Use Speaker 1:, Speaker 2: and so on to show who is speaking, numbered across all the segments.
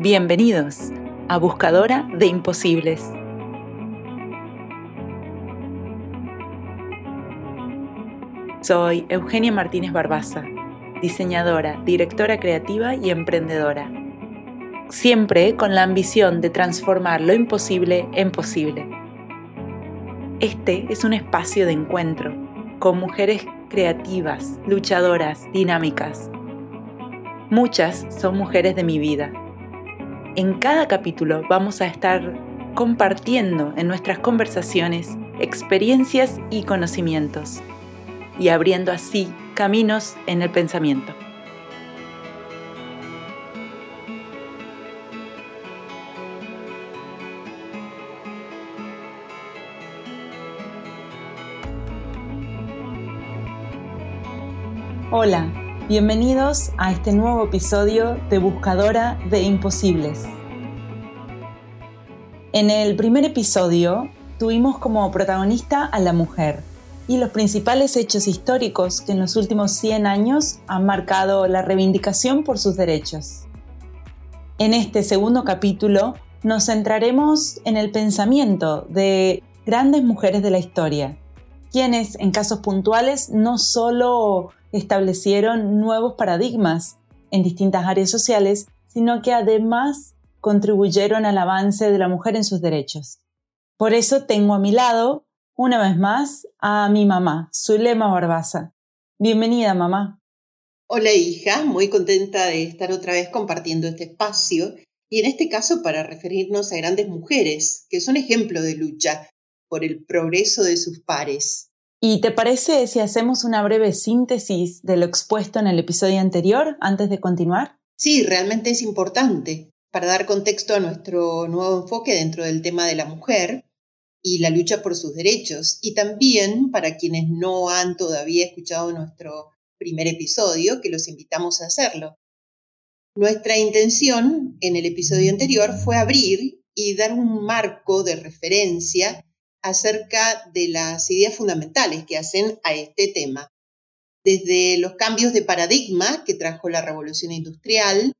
Speaker 1: Bienvenidos a Buscadora de Imposibles. Soy Eugenia Martínez Barbaza, diseñadora, directora creativa y emprendedora. Siempre con la ambición de transformar lo imposible en posible. Este es un espacio de encuentro con mujeres creativas, luchadoras, dinámicas. Muchas son mujeres de mi vida en cada capítulo vamos a estar compartiendo en nuestras conversaciones experiencias y conocimientos y abriendo así caminos en el pensamiento. Hola, Bienvenidos a este nuevo episodio de Buscadora de Imposibles. En el primer episodio tuvimos como protagonista a la mujer y los principales hechos históricos que en los últimos 100 años han marcado la reivindicación por sus derechos. En este segundo capítulo nos centraremos en el pensamiento de grandes mujeres de la historia, quienes en casos puntuales no solo establecieron nuevos paradigmas en distintas áreas sociales, sino que además contribuyeron al avance de la mujer en sus derechos. Por eso tengo a mi lado, una vez más, a mi mamá, Zulema Barbaza. Bienvenida, mamá.
Speaker 2: Hola, hija, muy contenta de estar otra vez compartiendo este espacio y en este caso para referirnos a grandes mujeres que son ejemplo de lucha por el progreso de sus pares.
Speaker 1: ¿Y te parece si hacemos una breve síntesis de lo expuesto en el episodio anterior antes de continuar?
Speaker 2: Sí, realmente es importante para dar contexto a nuestro nuevo enfoque dentro del tema de la mujer y la lucha por sus derechos. Y también para quienes no han todavía escuchado nuestro primer episodio, que los invitamos a hacerlo. Nuestra intención en el episodio anterior fue abrir y dar un marco de referencia acerca de las ideas fundamentales que hacen a este tema. Desde los cambios de paradigma que trajo la revolución industrial,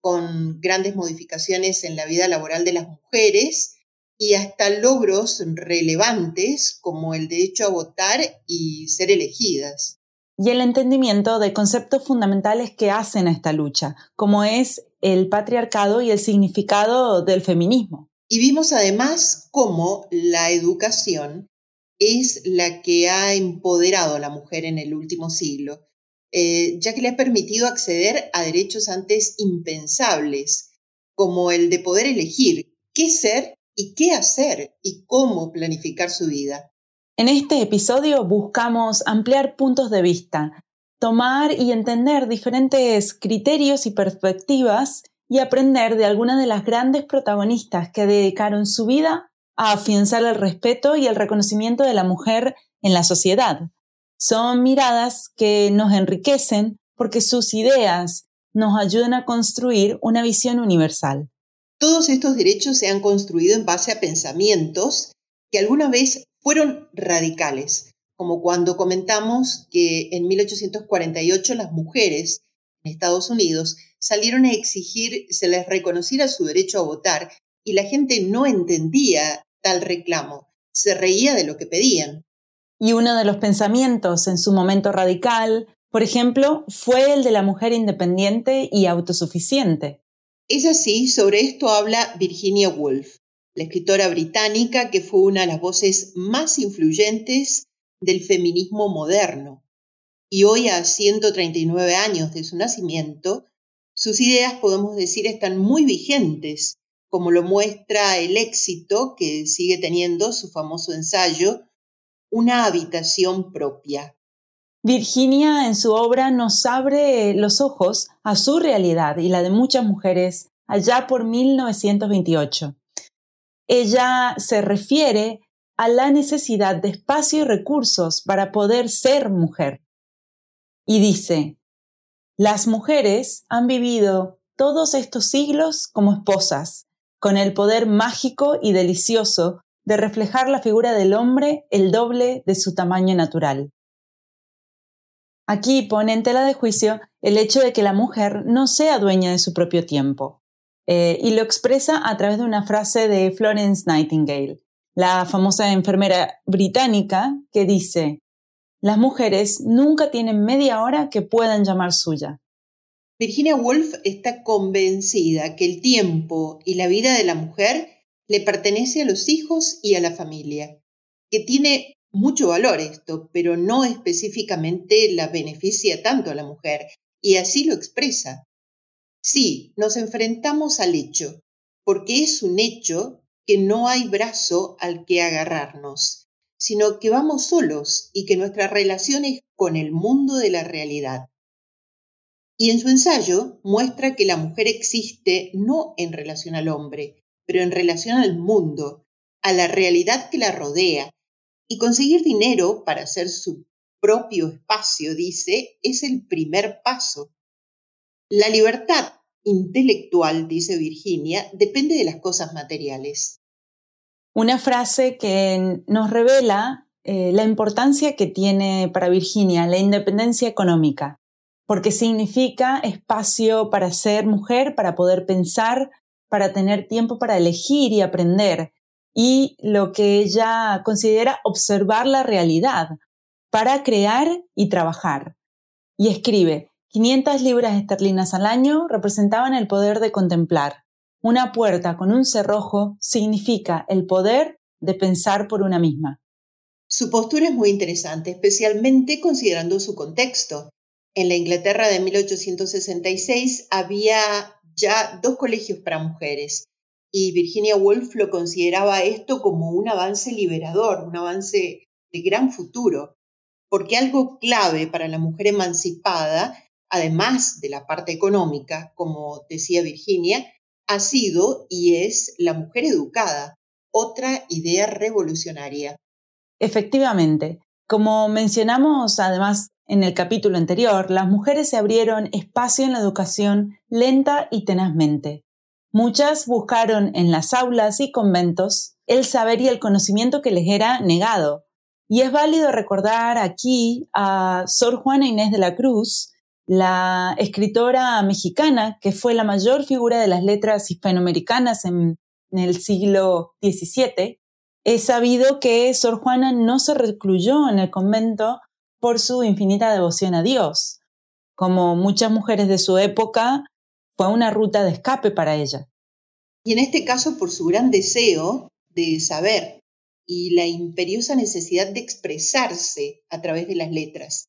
Speaker 2: con grandes modificaciones en la vida laboral de las mujeres, y hasta logros relevantes como el derecho a votar y ser elegidas.
Speaker 1: Y el entendimiento de conceptos fundamentales que hacen a esta lucha, como es el patriarcado y el significado del feminismo.
Speaker 2: Y vimos además cómo la educación es la que ha empoderado a la mujer en el último siglo, eh, ya que le ha permitido acceder a derechos antes impensables, como el de poder elegir qué ser y qué hacer y cómo planificar su vida.
Speaker 1: En este episodio buscamos ampliar puntos de vista, tomar y entender diferentes criterios y perspectivas y aprender de algunas de las grandes protagonistas que dedicaron su vida a afianzar el respeto y el reconocimiento de la mujer en la sociedad. Son miradas que nos enriquecen porque sus ideas nos ayudan a construir una visión universal.
Speaker 2: Todos estos derechos se han construido en base a pensamientos que alguna vez fueron radicales, como cuando comentamos que en 1848 las mujeres en Estados Unidos salieron a exigir se les reconociera su derecho a votar y la gente no entendía tal reclamo, se reía de lo que pedían.
Speaker 1: Y uno de los pensamientos en su momento radical, por ejemplo, fue el de la mujer independiente y autosuficiente.
Speaker 2: Es así, sobre esto habla Virginia Woolf, la escritora británica que fue una de las voces más influyentes del feminismo moderno. Y hoy, a 139 años de su nacimiento, sus ideas, podemos decir, están muy vigentes, como lo muestra el éxito que sigue teniendo su famoso ensayo, Una habitación propia.
Speaker 1: Virginia en su obra nos abre los ojos a su realidad y la de muchas mujeres allá por 1928. Ella se refiere a la necesidad de espacio y recursos para poder ser mujer. Y dice, las mujeres han vivido todos estos siglos como esposas, con el poder mágico y delicioso de reflejar la figura del hombre el doble de su tamaño natural. Aquí pone en tela de juicio el hecho de que la mujer no sea dueña de su propio tiempo. eh, y lo expresa a través de una frase de Florence Nightingale, la famosa enfermera británica que dice, las mujeres nunca tienen media hora que puedan llamar suya.
Speaker 2: Virginia Woolf está convencida que el tiempo y la vida de la mujer le pertenece a los hijos y a la familia, que tiene mucho valor esto, pero no específicamente la beneficia tanto a la mujer, y así lo expresa. Sí, nos enfrentamos al hecho, porque es un hecho que no hay brazo al que agarrarnos, sino que vamos solos y que nuestra relación es con el mundo de la realidad. Y en su ensayo muestra que la mujer existe no en relación al hombre, pero en relación al mundo, a la realidad que la rodea, y conseguir dinero para hacer su propio espacio, dice, es el primer paso. La libertad intelectual, dice Virginia, depende de las cosas materiales.
Speaker 1: Una frase que nos revela eh, la importancia que tiene para Virginia la independencia económica, porque significa espacio para ser mujer, para poder pensar, para tener tiempo para elegir y aprender, y lo que ella considera observar la realidad, para crear y trabajar. Y escribe, 500 libras esterlinas al año representaban el poder de contemplar. Una puerta con un cerrojo significa el poder de pensar por una misma.
Speaker 2: Su postura es muy interesante, especialmente considerando su contexto. En la Inglaterra de 1866 había ya dos colegios para mujeres y Virginia Woolf lo consideraba esto como un avance liberador, un avance de gran futuro, porque algo clave para la mujer emancipada, además de la parte económica, como decía Virginia, ha sido y es la mujer educada, otra idea revolucionaria.
Speaker 1: Efectivamente, como mencionamos además en el capítulo anterior, las mujeres se abrieron espacio en la educación lenta y tenazmente. Muchas buscaron en las aulas y conventos el saber y el conocimiento que les era negado. Y es válido recordar aquí a Sor Juana Inés de la Cruz, la escritora mexicana que fue la mayor figura de las letras hispanoamericanas en, en el siglo XVII. Es sabido que Sor Juana no se recluyó en el convento por su infinita devoción a Dios. Como muchas mujeres de su época, fue una ruta de escape para ella.
Speaker 2: Y en este caso por su gran deseo de saber y la imperiosa necesidad de expresarse a través de las letras.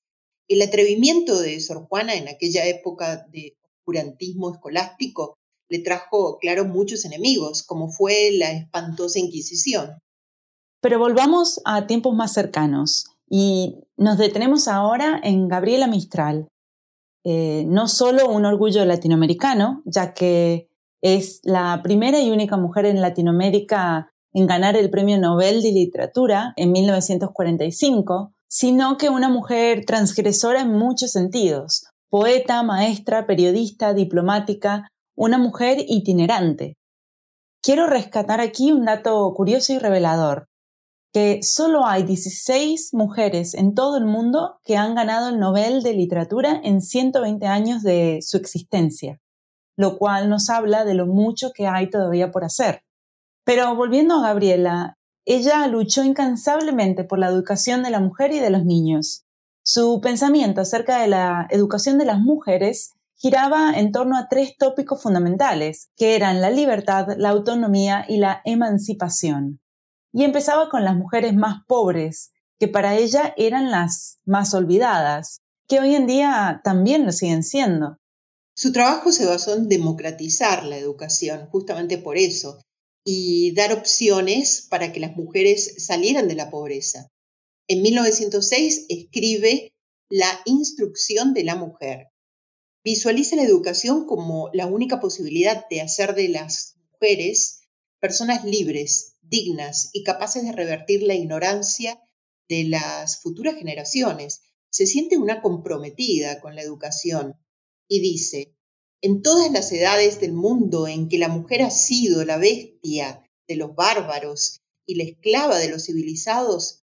Speaker 2: El atrevimiento de Sor Juana en aquella época de oscurantismo escolástico le trajo, claro, muchos enemigos, como fue la espantosa Inquisición.
Speaker 1: Pero volvamos a tiempos más cercanos. Y nos detenemos ahora en Gabriela Mistral, eh, no solo un orgullo latinoamericano, ya que es la primera y única mujer en Latinoamérica en ganar el Premio Nobel de Literatura en 1945, sino que una mujer transgresora en muchos sentidos, poeta, maestra, periodista, diplomática, una mujer itinerante. Quiero rescatar aquí un dato curioso y revelador que solo hay 16 mujeres en todo el mundo que han ganado el Nobel de Literatura en 120 años de su existencia, lo cual nos habla de lo mucho que hay todavía por hacer. Pero volviendo a Gabriela, ella luchó incansablemente por la educación de la mujer y de los niños. Su pensamiento acerca de la educación de las mujeres giraba en torno a tres tópicos fundamentales, que eran la libertad, la autonomía y la emancipación y empezaba con las mujeres más pobres, que para ella eran las más olvidadas, que hoy en día también lo siguen siendo.
Speaker 2: Su trabajo se basó en democratizar la educación, justamente por eso, y dar opciones para que las mujeres salieran de la pobreza. En 1906 escribe La instrucción de la mujer. Visualiza la educación como la única posibilidad de hacer de las mujeres personas libres dignas y capaces de revertir la ignorancia de las futuras generaciones. Se siente una comprometida con la educación y dice, en todas las edades del mundo en que la mujer ha sido la bestia de los bárbaros y la esclava de los civilizados,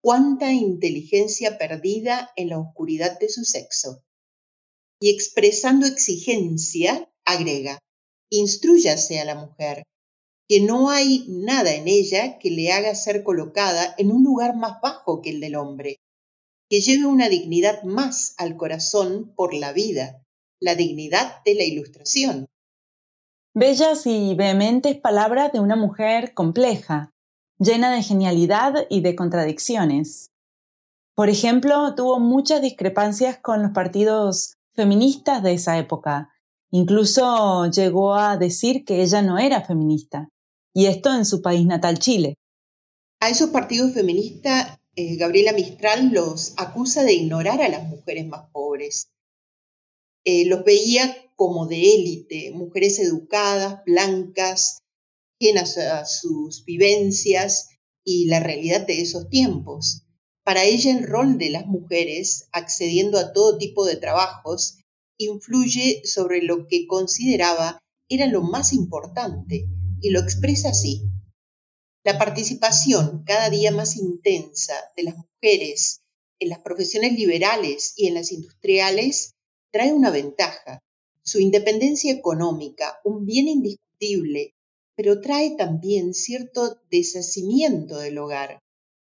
Speaker 2: cuánta inteligencia perdida en la oscuridad de su sexo. Y expresando exigencia, agrega, Instruyase a la mujer, que no hay nada en ella que le haga ser colocada en un lugar más bajo que el del hombre, que lleve una dignidad más al corazón por la vida, la dignidad de la ilustración.
Speaker 1: Bellas y vehementes palabras de una mujer compleja, llena de genialidad y de contradicciones. Por ejemplo, tuvo muchas discrepancias con los partidos feministas de esa época. Incluso llegó a decir que ella no era feminista, y esto en su país natal, Chile.
Speaker 2: A esos partidos feministas, eh, Gabriela Mistral los acusa de ignorar a las mujeres más pobres. Eh, los veía como de élite, mujeres educadas, blancas, llenas a sus vivencias y la realidad de esos tiempos. Para ella el rol de las mujeres, accediendo a todo tipo de trabajos, influye sobre lo que consideraba era lo más importante, y lo expresa así. La participación cada día más intensa de las mujeres en las profesiones liberales y en las industriales trae una ventaja, su independencia económica, un bien indiscutible, pero trae también cierto deshacimiento del hogar,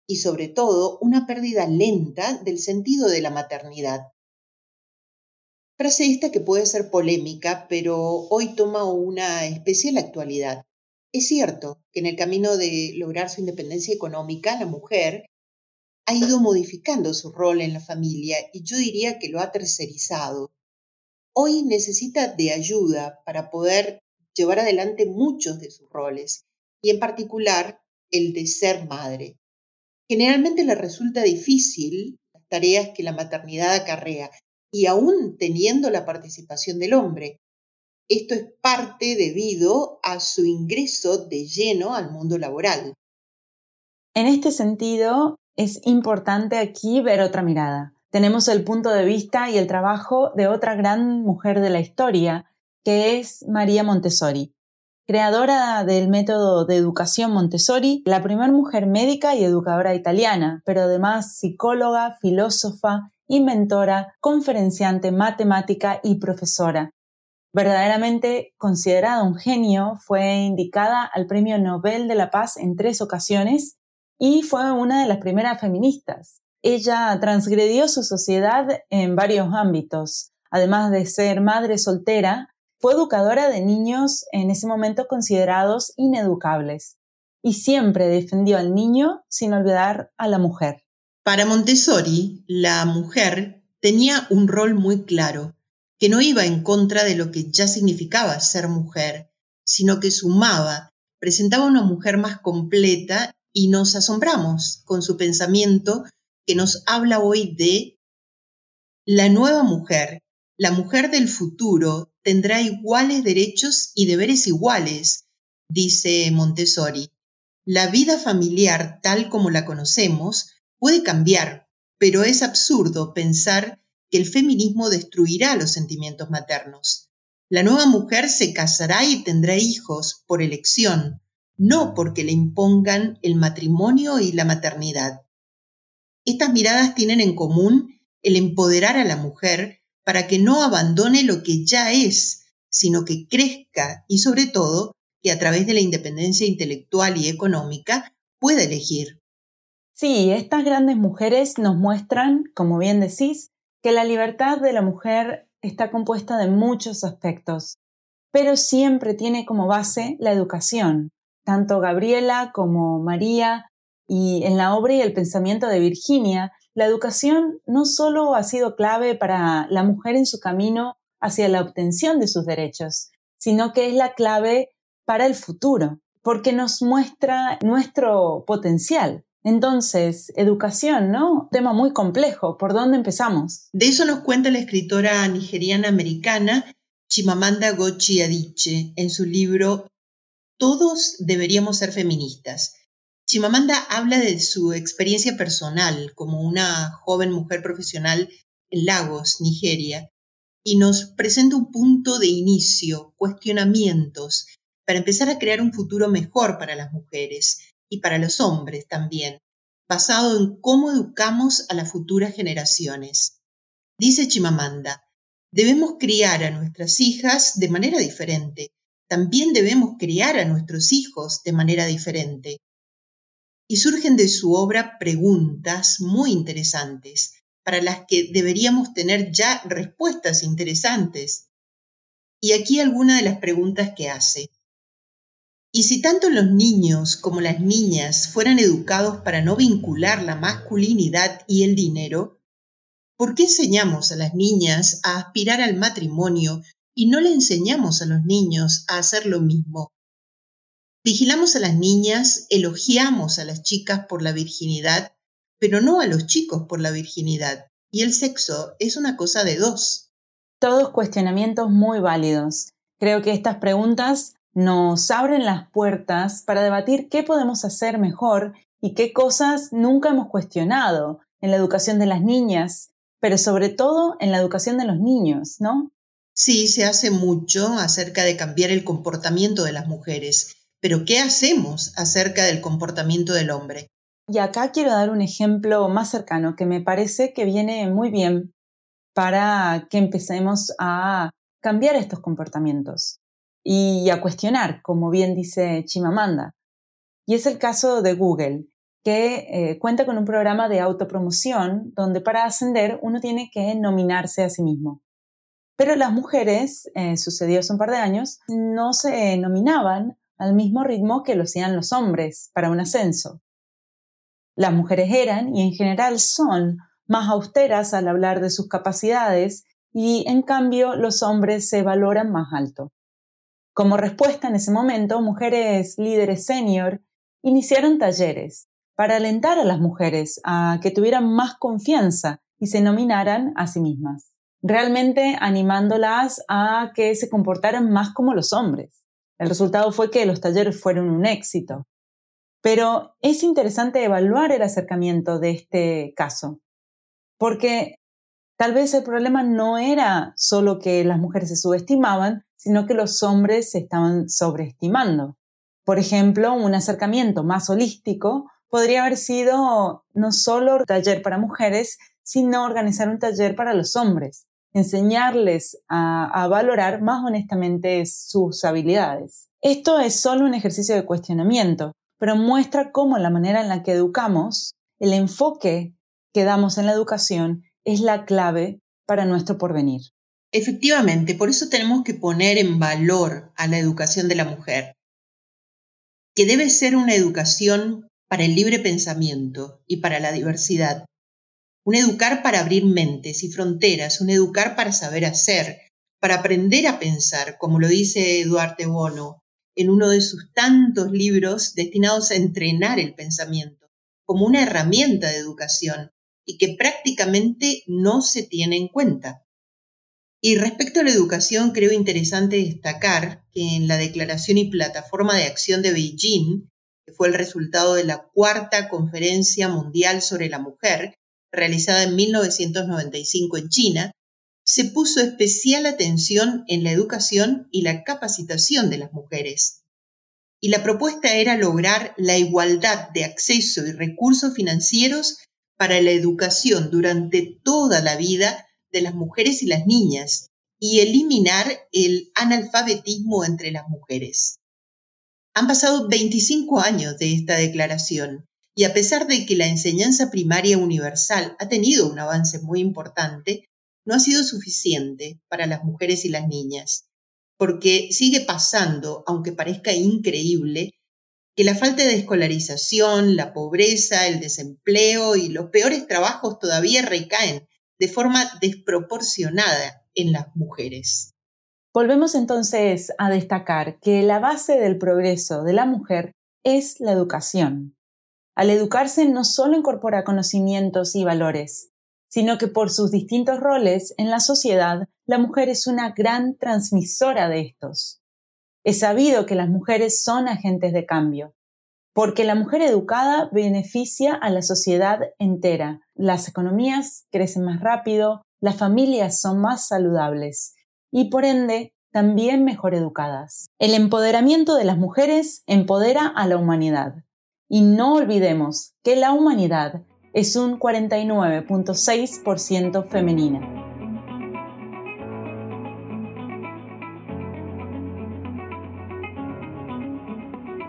Speaker 2: y sobre todo una pérdida lenta del sentido de la maternidad. Frase esta que puede ser polémica, pero hoy toma una especial actualidad. Es cierto que en el camino de lograr su independencia económica, la mujer ha ido modificando su rol en la familia y yo diría que lo ha tercerizado. Hoy necesita de ayuda para poder llevar adelante muchos de sus roles y en particular el de ser madre. Generalmente le resulta difícil las tareas que la maternidad acarrea y aún teniendo la participación del hombre. Esto es parte debido a su ingreso de lleno al mundo laboral.
Speaker 1: En este sentido, es importante aquí ver otra mirada. Tenemos el punto de vista y el trabajo de otra gran mujer de la historia, que es María Montessori creadora del método de educación Montessori, la primera mujer médica y educadora italiana, pero además psicóloga, filósofa, inventora, conferenciante, matemática y profesora. Verdaderamente considerada un genio, fue indicada al Premio Nobel de la Paz en tres ocasiones y fue una de las primeras feministas. Ella transgredió su sociedad en varios ámbitos. Además de ser madre soltera, fue educadora de niños en ese momento considerados ineducables y siempre defendió al niño sin olvidar a la mujer.
Speaker 2: Para Montessori, la mujer tenía un rol muy claro, que no iba en contra de lo que ya significaba ser mujer, sino que sumaba, presentaba una mujer más completa y nos asombramos con su pensamiento que nos habla hoy de la nueva mujer, la mujer del futuro tendrá iguales derechos y deberes iguales, dice Montessori. La vida familiar tal como la conocemos puede cambiar, pero es absurdo pensar que el feminismo destruirá los sentimientos maternos. La nueva mujer se casará y tendrá hijos por elección, no porque le impongan el matrimonio y la maternidad. Estas miradas tienen en común el empoderar a la mujer para que no abandone lo que ya es, sino que crezca y sobre todo que a través de la independencia intelectual y económica pueda elegir.
Speaker 1: Sí, estas grandes mujeres nos muestran, como bien decís, que la libertad de la mujer está compuesta de muchos aspectos, pero siempre tiene como base la educación. Tanto Gabriela como María y en la obra y el pensamiento de Virginia la educación no solo ha sido clave para la mujer en su camino hacia la obtención de sus derechos, sino que es la clave para el futuro, porque nos muestra nuestro potencial. Entonces, educación, ¿no? Tema muy complejo. ¿Por dónde empezamos?
Speaker 2: De eso nos cuenta la escritora nigeriana americana Chimamanda Gochi Adichie en su libro Todos deberíamos ser feministas. Chimamanda habla de su experiencia personal como una joven mujer profesional en Lagos, Nigeria, y nos presenta un punto de inicio, cuestionamientos, para empezar a crear un futuro mejor para las mujeres y para los hombres también, basado en cómo educamos a las futuras generaciones. Dice Chimamanda, debemos criar a nuestras hijas de manera diferente, también debemos criar a nuestros hijos de manera diferente. Y surgen de su obra preguntas muy interesantes, para las que deberíamos tener ya respuestas interesantes. Y aquí alguna de las preguntas que hace. Y si tanto los niños como las niñas fueran educados para no vincular la masculinidad y el dinero, ¿por qué enseñamos a las niñas a aspirar al matrimonio y no le enseñamos a los niños a hacer lo mismo? Vigilamos a las niñas, elogiamos a las chicas por la virginidad pero no a los chicos por la virginidad. Y el sexo es una cosa de dos.
Speaker 1: Todos cuestionamientos muy válidos. Creo que estas preguntas nos abren las puertas para debatir qué podemos hacer mejor y qué cosas nunca hemos cuestionado en la educación de las niñas, pero sobre todo en la educación de los niños, ¿no?
Speaker 2: Sí, se hace mucho acerca de cambiar el comportamiento de las mujeres, pero ¿qué hacemos acerca del comportamiento del hombre?
Speaker 1: Y acá quiero dar un ejemplo más cercano que me parece que viene muy bien para que empecemos a cambiar estos comportamientos y a cuestionar, como bien dice Chimamanda. Y es el caso de Google, que eh, cuenta con un programa de autopromoción donde para ascender uno tiene que nominarse a sí mismo. Pero las mujeres, eh, sucedió hace un par de años, no se nominaban al mismo ritmo que lo hacían los hombres para un ascenso. Las mujeres eran y en general son más austeras al hablar de sus capacidades y en cambio los hombres se valoran más alto. Como respuesta en ese momento, mujeres líderes senior iniciaron talleres para alentar a las mujeres a que tuvieran más confianza y se nominaran a sí mismas, realmente animándolas a que se comportaran más como los hombres. El resultado fue que los talleres fueron un éxito. Pero es interesante evaluar el acercamiento de este caso, porque tal vez el problema no era solo que las mujeres se subestimaban, sino que los hombres se estaban sobreestimando. Por ejemplo, un acercamiento más holístico podría haber sido no solo taller para mujeres, sino organizar un taller para los hombres, enseñarles a, valorar más honestamente sus habilidades. Esto es solo un ejercicio de cuestionamiento, pero muestra cómo la manera en la que educamos, el enfoque que damos en la educación es la clave para nuestro porvenir.
Speaker 2: Efectivamente, por eso tenemos que poner en valor a la educación de la mujer, que debe ser una educación para el libre pensamiento y para la diversidad, un educar para abrir mentes y fronteras, un educar para saber hacer, para aprender a pensar, como lo dice Eduardo Bono, en uno de sus tantos libros destinados a entrenar el pensamiento como una herramienta de educación y que prácticamente no se tiene en cuenta. Y respecto a la educación, creo interesante destacar que en la Declaración y Plataforma de Acción de Beijing, que fue el resultado de la cuarta Conferencia Mundial sobre la Mujer, realizada en 1995 en China, se puso especial atención en la educación y la capacitación de las mujeres. Y la propuesta era lograr la igualdad de acceso y recursos financieros para la educación durante toda la vida de las mujeres y las niñas y eliminar el analfabetismo entre las mujeres. Han pasado 25 años de esta declaración y a pesar de que la enseñanza primaria universal ha tenido un avance muy importante, no ha sido suficiente para las mujeres y las niñas, porque sigue pasando, aunque parezca increíble, que la falta de escolarización, la pobreza, el desempleo y los peores trabajos todavía recaen de forma desproporcionada en las mujeres.
Speaker 1: Volvemos entonces a destacar que la base del progreso de la mujer es la educación. Al educarse no solo incorpora conocimientos y valores, sino que por sus distintos roles en la sociedad, la mujer es una gran transmisora de estos. Es sabido que las mujeres son agentes de cambio, porque la mujer educada beneficia a la sociedad entera. Las economías crecen más rápido, las familias son más saludables y por ende también mejor educadas. El empoderamiento de las mujeres empodera a la humanidad. Y no olvidemos que la humanidad es un 49.6% femenina.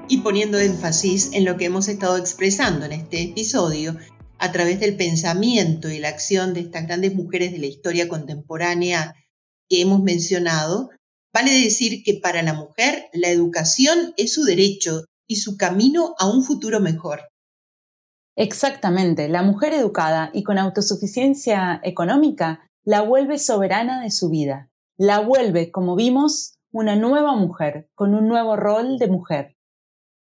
Speaker 2: y poniendo énfasis en lo que hemos estado expresando en este episodio a través del pensamiento y la acción de estas grandes mujeres de la historia contemporánea que hemos mencionado, vale decir que para la mujer la educación es su derecho y su camino a un futuro mejor.
Speaker 1: Exactamente, la mujer educada y con autosuficiencia económica la vuelve soberana de su vida, la vuelve, como vimos, una nueva mujer, con un nuevo rol de mujer.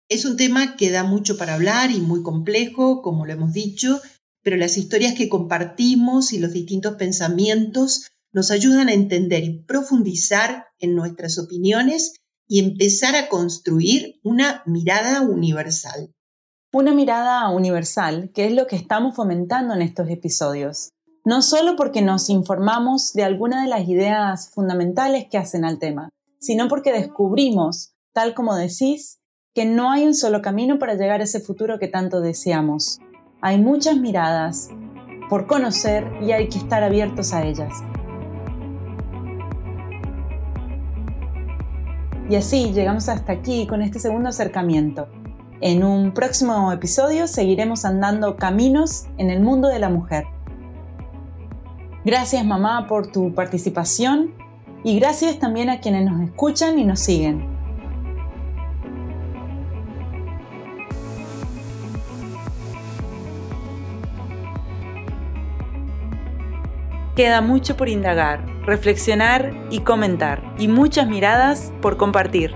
Speaker 2: Es un tema que da mucho para hablar y muy complejo, como lo hemos dicho, pero las historias que compartimos y los distintos pensamientos nos ayudan a entender y profundizar en nuestras opiniones y empezar a construir una mirada universal.
Speaker 1: Una mirada universal, que es lo que estamos fomentando en estos episodios. No solo porque nos informamos de alguna de las ideas fundamentales que hacen al tema, sino porque descubrimos, tal como decís, que no hay un solo camino para llegar a ese futuro que tanto deseamos. Hay muchas miradas por conocer y hay que estar abiertos a ellas. Y así llegamos hasta aquí con este segundo acercamiento. En un próximo episodio seguiremos andando caminos en el mundo de la mujer. Gracias mamá por tu participación y gracias también a quienes nos escuchan y nos siguen. Queda mucho por indagar, reflexionar y comentar, y muchas miradas por compartir.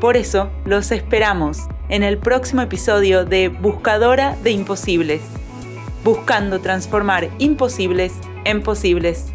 Speaker 1: Por eso los esperamos en el próximo episodio de Buscadora de Imposibles, buscando transformar imposibles en posibles.